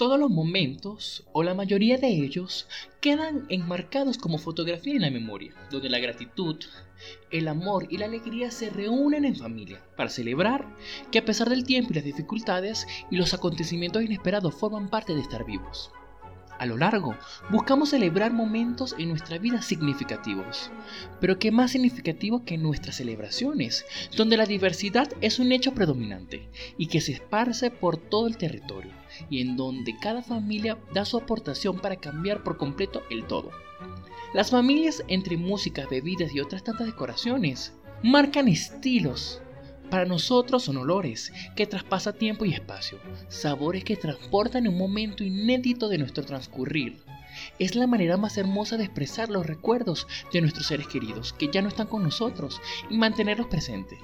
Todos los momentos, o la mayoría de ellos, quedan enmarcados como fotografía en la memoria, donde la gratitud, el amor y la alegría se reúnen en familia para celebrar que a pesar del tiempo y las dificultades y los acontecimientos inesperados forman parte de estar vivos. A lo largo, buscamos celebrar momentos en nuestra vida significativos, pero qué más significativo que nuestras celebraciones, donde la diversidad es un hecho predominante y que se esparce por todo el territorio, y en donde cada familia da su aportación para cambiar por completo el todo. Las familias entre música, bebidas y otras tantas decoraciones marcan estilos para nosotros son olores que traspasa tiempo y espacio, sabores que transportan un momento inédito de nuestro transcurrir. Es la manera más hermosa de expresar los recuerdos de nuestros seres queridos que ya no están con nosotros y mantenerlos presentes.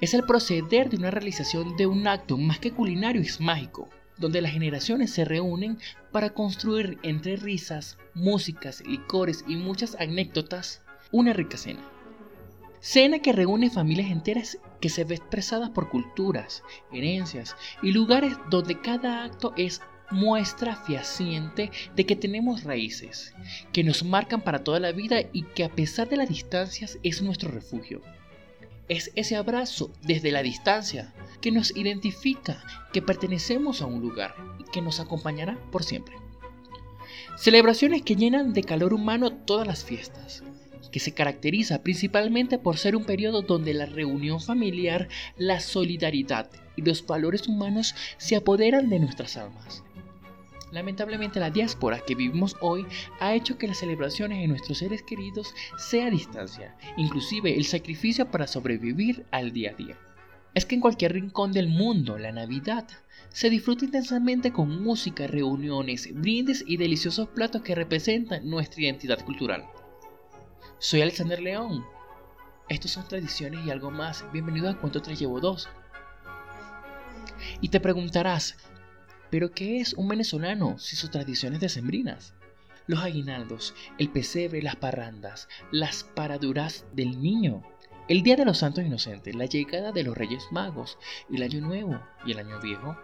Es el proceder de una realización de un acto más que culinario y es mágico, donde las generaciones se reúnen para construir entre risas, músicas, licores y muchas anécdotas una rica cena. Cena que reúne familias enteras que se ve expresadas por culturas, herencias y lugares donde cada acto es muestra fehaciente de que tenemos raíces, que nos marcan para toda la vida y que a pesar de las distancias es nuestro refugio. Es ese abrazo desde la distancia que nos identifica que pertenecemos a un lugar y que nos acompañará por siempre. Celebraciones que llenan de calor humano todas las fiestas, que se caracteriza principalmente por ser un periodo donde la reunión familiar, la solidaridad y los valores humanos se apoderan de nuestras almas. Lamentablemente la diáspora que vivimos hoy ha hecho que las celebraciones de nuestros seres queridos sea a distancia, inclusive el sacrificio para sobrevivir al día a día. Es que en cualquier rincón del mundo la Navidad se disfruta intensamente con música, reuniones, brindes y deliciosos platos que representan nuestra identidad cultural. Soy Alexander León. Estos son tradiciones y algo más. Bienvenido a Cuento Te Llevo 2. Y te preguntarás, ¿pero qué es un venezolano si sus tradiciones decembrinas? Los aguinaldos, el pesebre, las parrandas, las paraduras del niño, el Día de los Santos Inocentes, la llegada de los Reyes Magos, el Año Nuevo y el Año Viejo,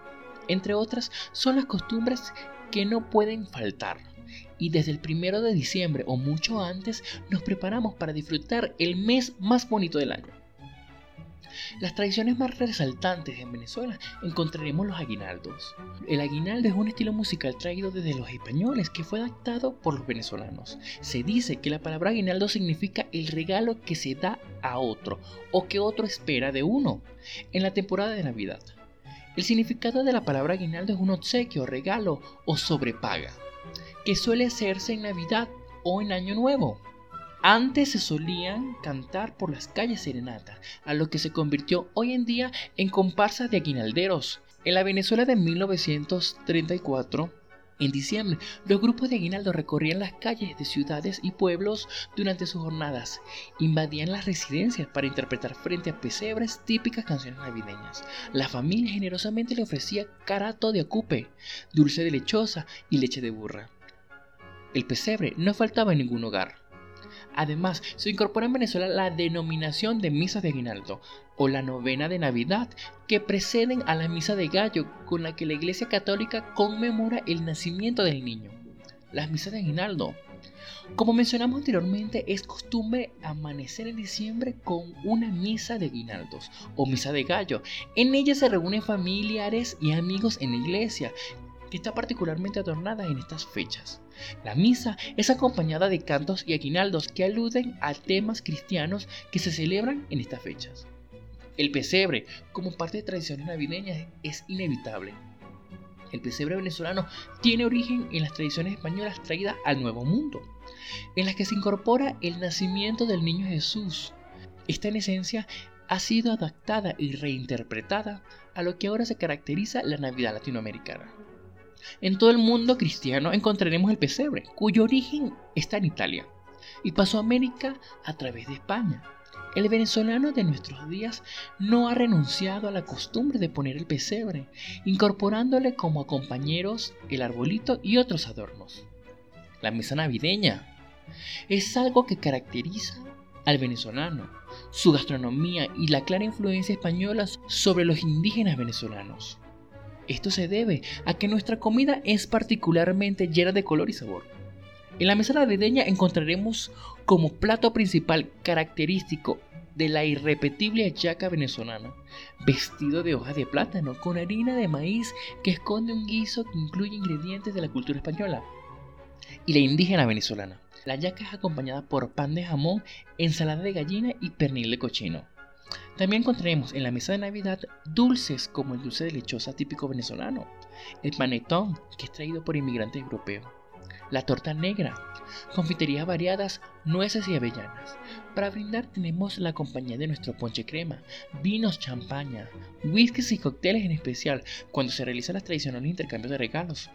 entre otras, son las costumbres que no pueden faltar y desde el primero de diciembre o mucho antes nos preparamos para disfrutar el mes más bonito del año. Las tradiciones más resaltantes en Venezuela encontraremos los aguinaldos. El aguinaldo es un estilo musical traído desde los españoles que fue adaptado por los venezolanos. Se dice que la palabra aguinaldo significa el regalo que se da a otro o que otro espera de uno en la temporada de Navidad. El significado de la palabra aguinaldo es un obsequio, regalo o sobrepaga que suele hacerse en Navidad o en Año Nuevo. Antes se solían cantar por las calles serenata, a lo que se convirtió hoy en día en comparsa de aguinalderos. En la Venezuela de 1934, en diciembre, los grupos de aguinaldo recorrían las calles de ciudades y pueblos durante sus jornadas, invadían las residencias para interpretar frente a pesebres típicas canciones navideñas. La familia generosamente le ofrecía carato de acupe, dulce de lechosa y leche de burra. El pesebre no faltaba en ningún hogar. Además, se incorpora en Venezuela la denominación de misas de aguinaldo o la novena de Navidad, que preceden a la misa de gallo con la que la Iglesia Católica conmemora el nacimiento del niño. Las misas de aguinaldo. Como mencionamos anteriormente, es costumbre amanecer en diciembre con una misa de aguinaldos o misa de gallo. En ella se reúnen familiares y amigos en la iglesia, que está particularmente adornada en estas fechas. La misa es acompañada de cantos y aguinaldos que aluden a temas cristianos que se celebran en estas fechas. El pesebre, como parte de tradiciones navideñas, es inevitable. El pesebre venezolano tiene origen en las tradiciones españolas traídas al Nuevo Mundo, en las que se incorpora el nacimiento del niño Jesús. Esta en esencia ha sido adaptada y reinterpretada a lo que ahora se caracteriza la Navidad latinoamericana. En todo el mundo cristiano encontraremos el pesebre, cuyo origen está en Italia y pasó a América a través de España. El venezolano de nuestros días no ha renunciado a la costumbre de poner el pesebre, incorporándole como compañeros el arbolito y otros adornos. La mesa navideña es algo que caracteriza al venezolano, su gastronomía y la clara influencia española sobre los indígenas venezolanos. Esto se debe a que nuestra comida es particularmente llena de color y sabor. En la mesa navideña encontraremos como plato principal característico de la irrepetible hallaca venezolana, vestido de hojas de plátano con harina de maíz que esconde un guiso que incluye ingredientes de la cultura española y la indígena venezolana. La hallaca es acompañada por pan de jamón, ensalada de gallina y pernil de cochino. También encontraremos en la mesa de Navidad dulces como el dulce de lechosa típico venezolano, el panetón, que es traído por inmigrantes europeos, la torta negra, confiterías variadas, nueces y avellanas. Para brindar tenemos la compañía de nuestro ponche crema, vinos, champaña, whiskies y cócteles en especial cuando se realizan las tradicionales intercambios de regalos.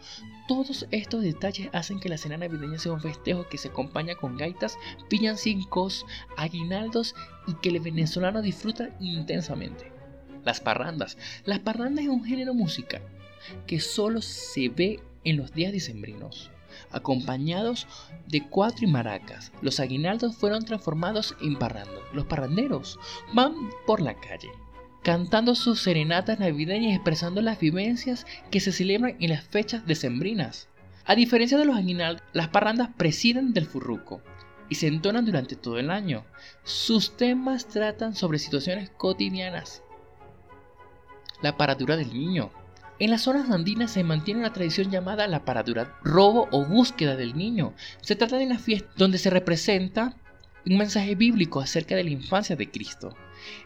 Todos estos detalles hacen que la cena navideña sea un festejo que se acompaña con gaitas, villancicos, aguinaldos y que el venezolano disfruta intensamente. Las parrandas. Las parrandas es un género musical que solo se ve en los días dicembrinos acompañados de cuatro y maracas. Los aguinaldos fueron transformados en parrandos. Los parranderos van por la calle, cantando sus serenatas navideñas y expresando las vivencias que se celebran en las fechas decembrinas. A diferencia de los aguinaldos, las parrandas presiden del furruco y se entonan durante todo el año. Sus temas tratan sobre situaciones cotidianas. La paradura del niño, en las zonas andinas se mantiene una tradición llamada la paradura, robo o búsqueda del niño. Se trata de una fiesta donde se representa un mensaje bíblico acerca de la infancia de Cristo.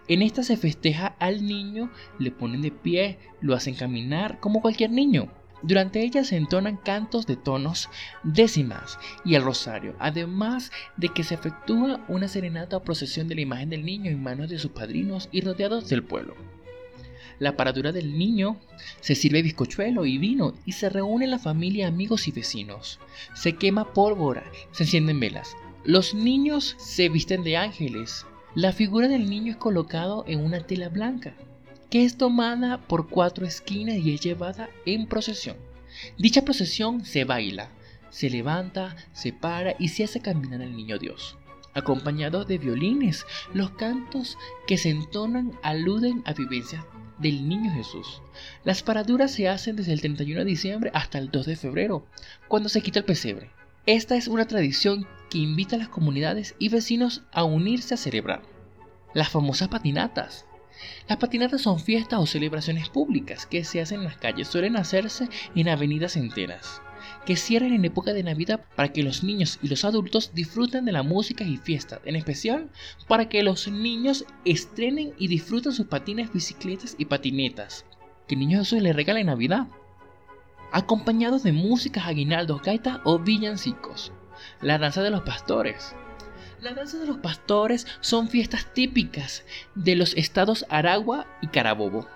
En esta se festeja al niño, le ponen de pie, lo hacen caminar como cualquier niño. Durante ella se entonan cantos de tonos décimas y el rosario, además de que se efectúa una serenata o procesión de la imagen del niño en manos de sus padrinos y rodeados del pueblo la paradura del niño, se sirve bizcochuelo y vino y se reúne la familia, amigos y vecinos. Se quema pólvora, se encienden velas. Los niños se visten de ángeles. La figura del niño es colocado en una tela blanca, que es tomada por cuatro esquinas y es llevada en procesión. Dicha procesión se baila, se levanta, se para y se hace caminar al niño Dios acompañado de violines. Los cantos que se entonan aluden a vivencias del Niño Jesús. Las paraduras se hacen desde el 31 de diciembre hasta el 2 de febrero, cuando se quita el pesebre. Esta es una tradición que invita a las comunidades y vecinos a unirse a celebrar. Las famosas patinatas. Las patinatas son fiestas o celebraciones públicas que se hacen en las calles, suelen hacerse en avenidas enteras que cierran en época de Navidad para que los niños y los adultos disfruten de la música y fiesta, en especial para que los niños estrenen y disfruten sus patines, bicicletas y patinetas, que niño Jesús les regala en Navidad, acompañados de músicas, aguinaldos, gaitas o villancicos. La danza de los pastores. La danza de los pastores son fiestas típicas de los estados Aragua y Carabobo.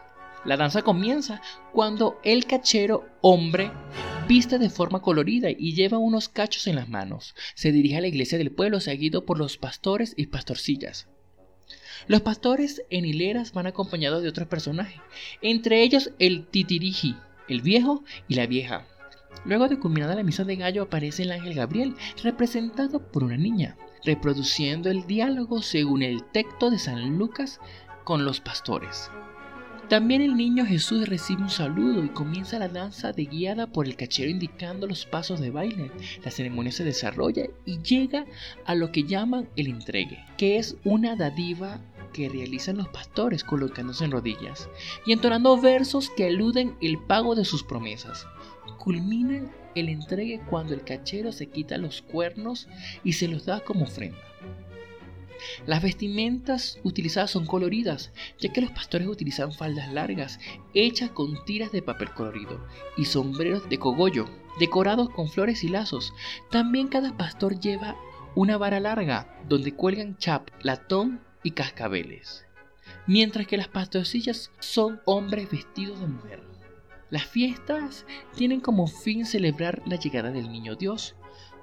La danza comienza cuando el cachero hombre viste de forma colorida y lleva unos cachos en las manos. Se dirige a la iglesia del pueblo seguido por los pastores y pastorcillas. Los pastores en hileras van acompañados de otros personajes, entre ellos el titiriji, el viejo y la vieja. Luego de culminada la misa de gallo aparece el ángel Gabriel, representado por una niña, reproduciendo el diálogo según el texto de San Lucas con los pastores. También el niño Jesús recibe un saludo y comienza la danza de guiada por el cachero indicando los pasos de baile. La ceremonia se desarrolla y llega a lo que llaman el entregue, que es una dadiva que realizan los pastores colocándose en rodillas y entonando versos que aluden el pago de sus promesas. Culminan el entregue cuando el cachero se quita los cuernos y se los da como ofrenda. Las vestimentas utilizadas son coloridas, ya que los pastores utilizan faldas largas hechas con tiras de papel colorido y sombreros de cogollo, decorados con flores y lazos. También cada pastor lleva una vara larga donde cuelgan chap, latón y cascabeles, mientras que las pastorcillas son hombres vestidos de mujer. Las fiestas tienen como fin celebrar la llegada del niño Dios,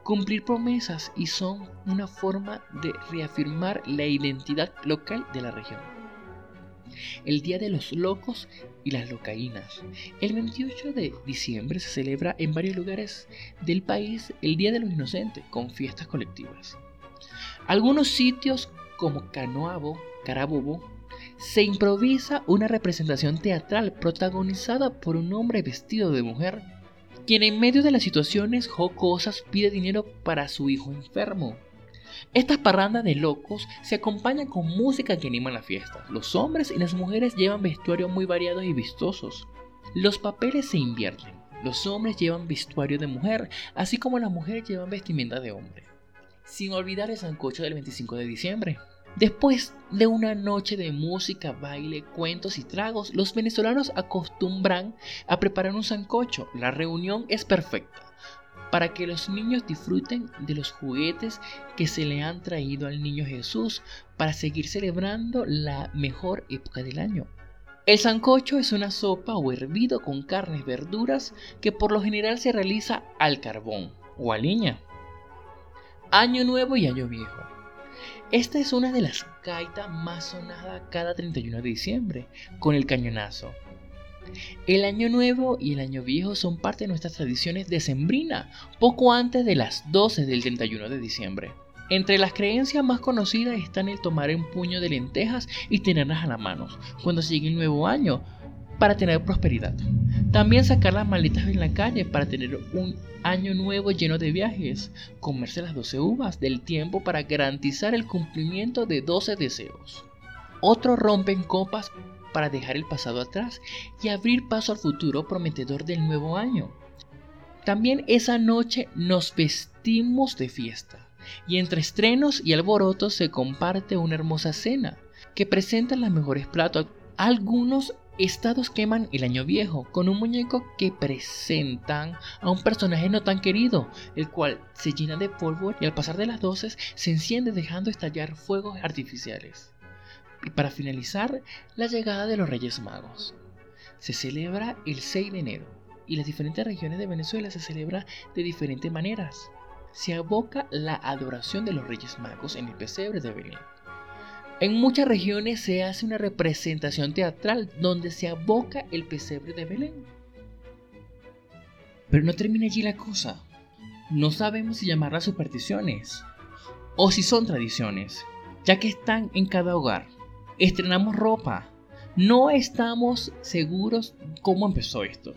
cumplir promesas y son una forma de reafirmar la identidad local de la región. El Día de los Locos y las Locaínas. El 28 de diciembre se celebra en varios lugares del país el Día de los Inocentes con fiestas colectivas. Algunos sitios como Canoabo, Carabobo, se improvisa una representación teatral protagonizada por un hombre vestido de mujer, quien en medio de las situaciones jocosas pide dinero para su hijo enfermo. Estas parrandas de locos se acompañan con música que anima la fiesta. Los hombres y las mujeres llevan vestuarios muy variados y vistosos. Los papeles se invierten. Los hombres llevan vestuario de mujer, así como las mujeres llevan vestimenta de hombre. Sin olvidar el sancocho del 25 de diciembre. Después de una noche de música, baile, cuentos y tragos, los venezolanos acostumbran a preparar un sancocho. La reunión es perfecta para que los niños disfruten de los juguetes que se le han traído al niño Jesús para seguir celebrando la mejor época del año. El sancocho es una sopa o hervido con carnes, verduras que por lo general se realiza al carbón o a leña. Año Nuevo y Año Viejo. Esta es una de las gaitas más sonadas cada 31 de diciembre, con el cañonazo. El Año Nuevo y el Año Viejo son parte de nuestras tradiciones de Sembrina, poco antes de las 12 del 31 de diciembre. Entre las creencias más conocidas están el tomar un puño de lentejas y tenerlas a la mano cuando llegue el nuevo año para tener prosperidad. También sacar las maletas en la calle para tener un año nuevo lleno de viajes. Comerse las 12 uvas del tiempo para garantizar el cumplimiento de 12 deseos. Otros rompen copas para dejar el pasado atrás y abrir paso al futuro prometedor del nuevo año. También esa noche nos vestimos de fiesta y entre estrenos y alborotos se comparte una hermosa cena que presenta los mejores platos. Algunos estados queman el año viejo con un muñeco que presentan a un personaje no tan querido, el cual se llena de polvo y al pasar de las 12 se enciende dejando estallar fuegos artificiales. Y para finalizar, la llegada de los Reyes Magos. Se celebra el 6 de enero y las diferentes regiones de Venezuela se celebra de diferentes maneras. Se aboca la adoración de los Reyes Magos en el pesebre de Belén. En muchas regiones se hace una representación teatral donde se aboca el pesebre de Belén. Pero no termina allí la cosa. No sabemos si llamarlas supersticiones o si son tradiciones, ya que están en cada hogar estrenamos ropa. No estamos seguros cómo empezó esto.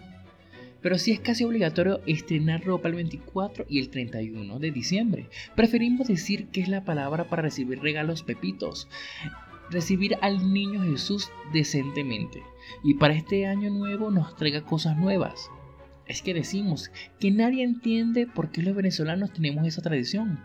Pero sí es casi obligatorio estrenar ropa el 24 y el 31 de diciembre. Preferimos decir que es la palabra para recibir regalos pepitos. Recibir al niño Jesús decentemente. Y para este año nuevo nos traiga cosas nuevas. Es que decimos que nadie entiende por qué los venezolanos tenemos esa tradición.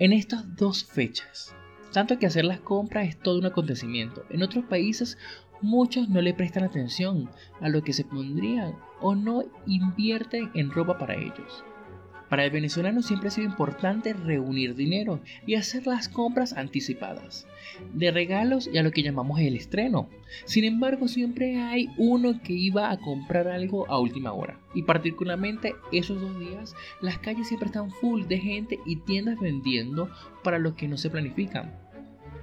En estas dos fechas, tanto que hacer las compras es todo un acontecimiento. En otros países muchos no le prestan atención a lo que se pondrían o no invierten en ropa para ellos. Para el venezolano siempre ha sido importante reunir dinero y hacer las compras anticipadas, de regalos y a lo que llamamos el estreno. Sin embargo, siempre hay uno que iba a comprar algo a última hora. Y particularmente esos dos días, las calles siempre están full de gente y tiendas vendiendo para los que no se planifican.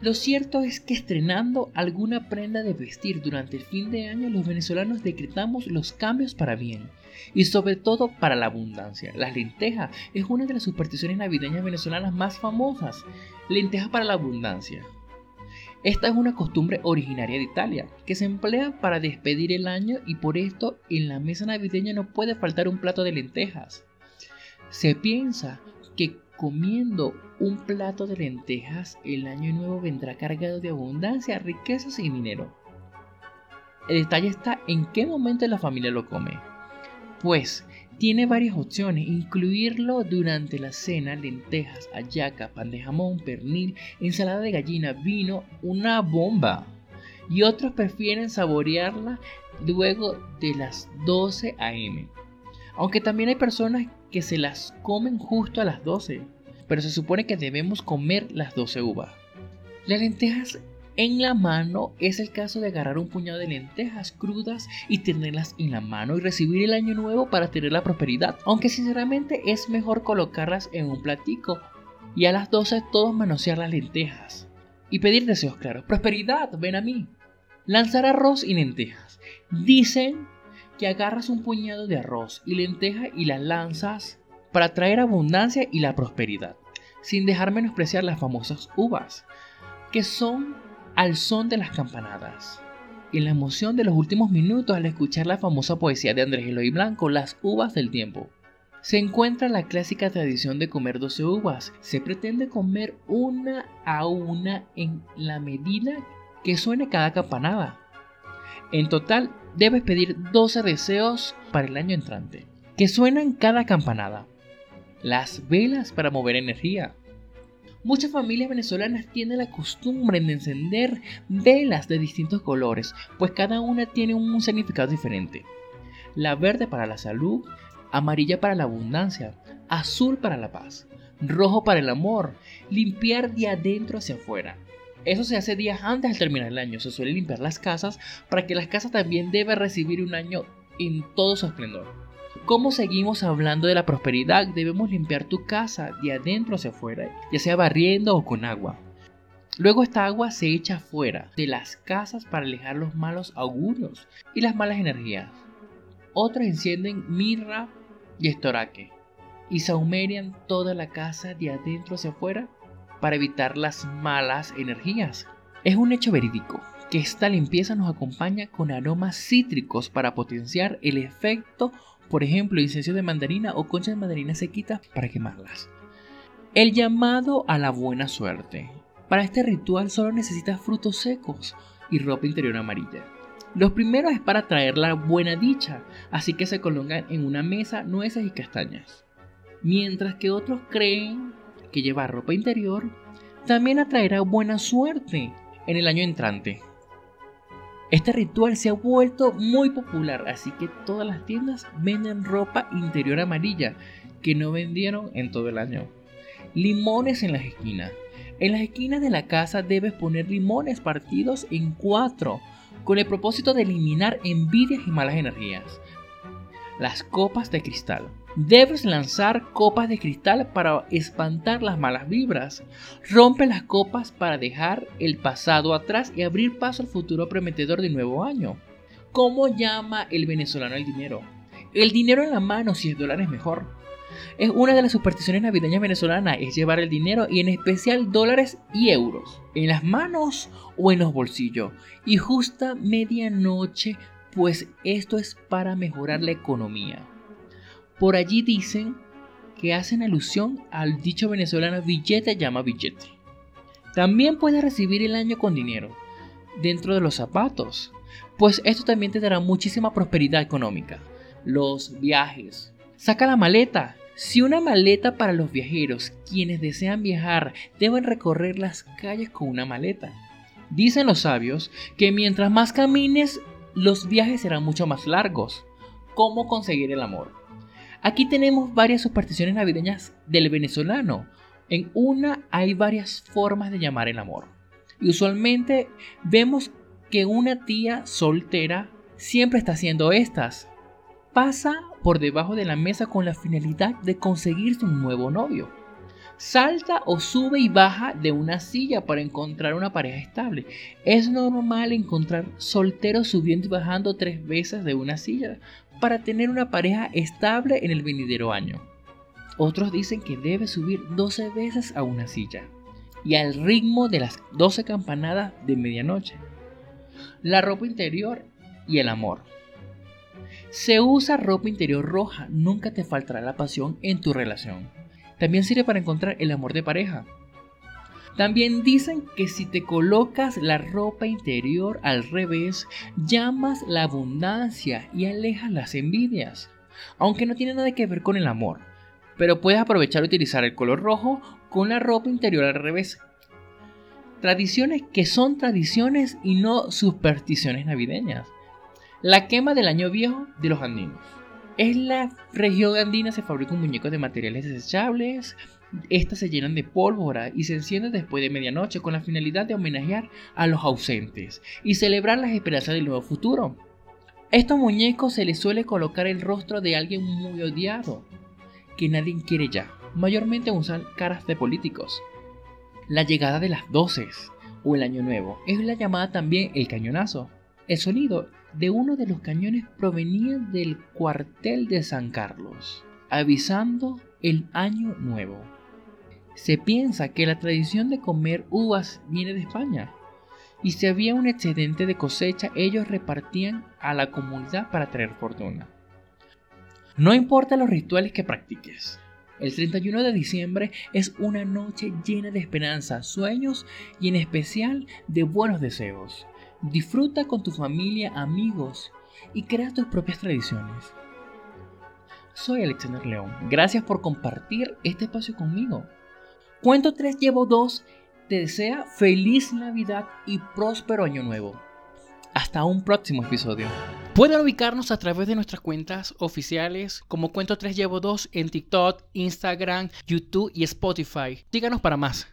Lo cierto es que estrenando alguna prenda de vestir durante el fin de año, los venezolanos decretamos los cambios para bien y sobre todo para la abundancia. La lenteja es una de las supersticiones navideñas venezolanas más famosas. Lenteja para la abundancia. Esta es una costumbre originaria de Italia, que se emplea para despedir el año y por esto en la mesa navideña no puede faltar un plato de lentejas. Se piensa que comiendo un plato de lentejas, el año nuevo vendrá cargado de abundancia, riquezas y dinero. El detalle está en qué momento la familia lo come. Pues tiene varias opciones, incluirlo durante la cena, lentejas, ayaca, pan de jamón, pernil, ensalada de gallina, vino, una bomba. Y otros prefieren saborearla luego de las 12 am. Aunque también hay personas que se las comen justo a las 12, pero se supone que debemos comer las 12 uvas. Las lentejas en la mano es el caso de agarrar un puñado de lentejas crudas y tenerlas en la mano y recibir el año nuevo para tener la prosperidad. Aunque sinceramente es mejor colocarlas en un platico y a las 12 todos manosear las lentejas. Y pedir deseos claros. Prosperidad, ven a mí. Lanzar arroz y lentejas. Dicen que agarras un puñado de arroz y lenteja y las lanzas para traer abundancia y la prosperidad, sin dejar menospreciar las famosas uvas, que son al son de las campanadas. En la emoción de los últimos minutos al escuchar la famosa poesía de Andrés Eloy Blanco, Las uvas del tiempo. Se encuentra la clásica tradición de comer 12 uvas. Se pretende comer una a una en la medida que suene cada campanada. En total, debes pedir 12 deseos para el año entrante, que suenan cada campanada. Las velas para mover energía, Muchas familias venezolanas tienen la costumbre de encender velas de distintos colores, pues cada una tiene un significado diferente. La verde para la salud, amarilla para la abundancia, azul para la paz, rojo para el amor, limpiar de adentro hacia afuera. Eso se hace días antes de terminar el año, se suele limpiar las casas para que las casas también deben recibir un año en todo su esplendor. ¿Cómo seguimos hablando de la prosperidad? Debemos limpiar tu casa de adentro hacia afuera, ya sea barriendo o con agua. Luego esta agua se echa fuera de las casas para alejar los malos augurios y las malas energías. Otras encienden mirra y estoraque y saumerian toda la casa de adentro hacia afuera para evitar las malas energías. Es un hecho verídico que esta limpieza nos acompaña con aromas cítricos para potenciar el efecto por ejemplo, incienso de mandarina o conchas de mandarina sequitas para quemarlas. El llamado a la buena suerte. Para este ritual solo necesitas frutos secos y ropa interior amarilla. Los primeros es para traer la buena dicha, así que se colocan en una mesa nueces y castañas. Mientras que otros creen que llevar ropa interior también atraerá buena suerte en el año entrante. Este ritual se ha vuelto muy popular, así que todas las tiendas venden ropa interior amarilla que no vendieron en todo el año. Limones en las esquinas. En las esquinas de la casa debes poner limones partidos en cuatro, con el propósito de eliminar envidias y malas energías. Las copas de cristal. Debes lanzar copas de cristal para espantar las malas vibras. Rompe las copas para dejar el pasado atrás y abrir paso al futuro prometedor de nuevo año. ¿Cómo llama el venezolano el dinero? El dinero en la mano, si es dólar es mejor. Es una de las supersticiones navideñas venezolanas, es llevar el dinero y en especial dólares y euros en las manos o en los bolsillos. Y justa medianoche, pues esto es para mejorar la economía. Por allí dicen que hacen alusión al dicho venezolano billete llama billete. También puedes recibir el año con dinero dentro de los zapatos, pues esto también te dará muchísima prosperidad económica. Los viajes. Saca la maleta. Si una maleta para los viajeros, quienes desean viajar, deben recorrer las calles con una maleta. Dicen los sabios que mientras más camines, los viajes serán mucho más largos. ¿Cómo conseguir el amor? Aquí tenemos varias supersticiones navideñas del venezolano. En una hay varias formas de llamar el amor. Y usualmente vemos que una tía soltera siempre está haciendo estas. Pasa por debajo de la mesa con la finalidad de conseguirse un nuevo novio. Salta o sube y baja de una silla para encontrar una pareja estable. Es normal encontrar solteros subiendo y bajando tres veces de una silla para tener una pareja estable en el venidero año. Otros dicen que debe subir 12 veces a una silla y al ritmo de las 12 campanadas de medianoche. La ropa interior y el amor. Se usa ropa interior roja, nunca te faltará la pasión en tu relación. También sirve para encontrar el amor de pareja. También dicen que si te colocas la ropa interior al revés, llamas la abundancia y alejas las envidias. Aunque no tiene nada que ver con el amor. Pero puedes aprovechar y utilizar el color rojo con la ropa interior al revés. Tradiciones que son tradiciones y no supersticiones navideñas. La quema del año viejo de los andinos. En la región andina se fabrican muñecos de materiales desechables, estas se llenan de pólvora y se encienden después de medianoche con la finalidad de homenajear a los ausentes y celebrar las esperanzas del nuevo futuro. estos muñecos se les suele colocar el rostro de alguien muy odiado, que nadie quiere ya. Mayormente usan caras de políticos. La llegada de las doces o el año nuevo es la llamada también el cañonazo. El sonido de uno de los cañones provenía del cuartel de San Carlos, avisando el año nuevo. Se piensa que la tradición de comer uvas viene de España y si había un excedente de cosecha, ellos repartían a la comunidad para traer fortuna. No importa los rituales que practiques. El 31 de diciembre es una noche llena de esperanza, sueños y en especial de buenos deseos. Disfruta con tu familia, amigos y crea tus propias tradiciones. Soy Alexander León. Gracias por compartir este espacio conmigo. Cuento 3 llevo 2 te desea feliz Navidad y próspero año nuevo. Hasta un próximo episodio. Pueden ubicarnos a través de nuestras cuentas oficiales como Cuento 3 Llevo 2 en TikTok, Instagram, YouTube y Spotify. Díganos para más.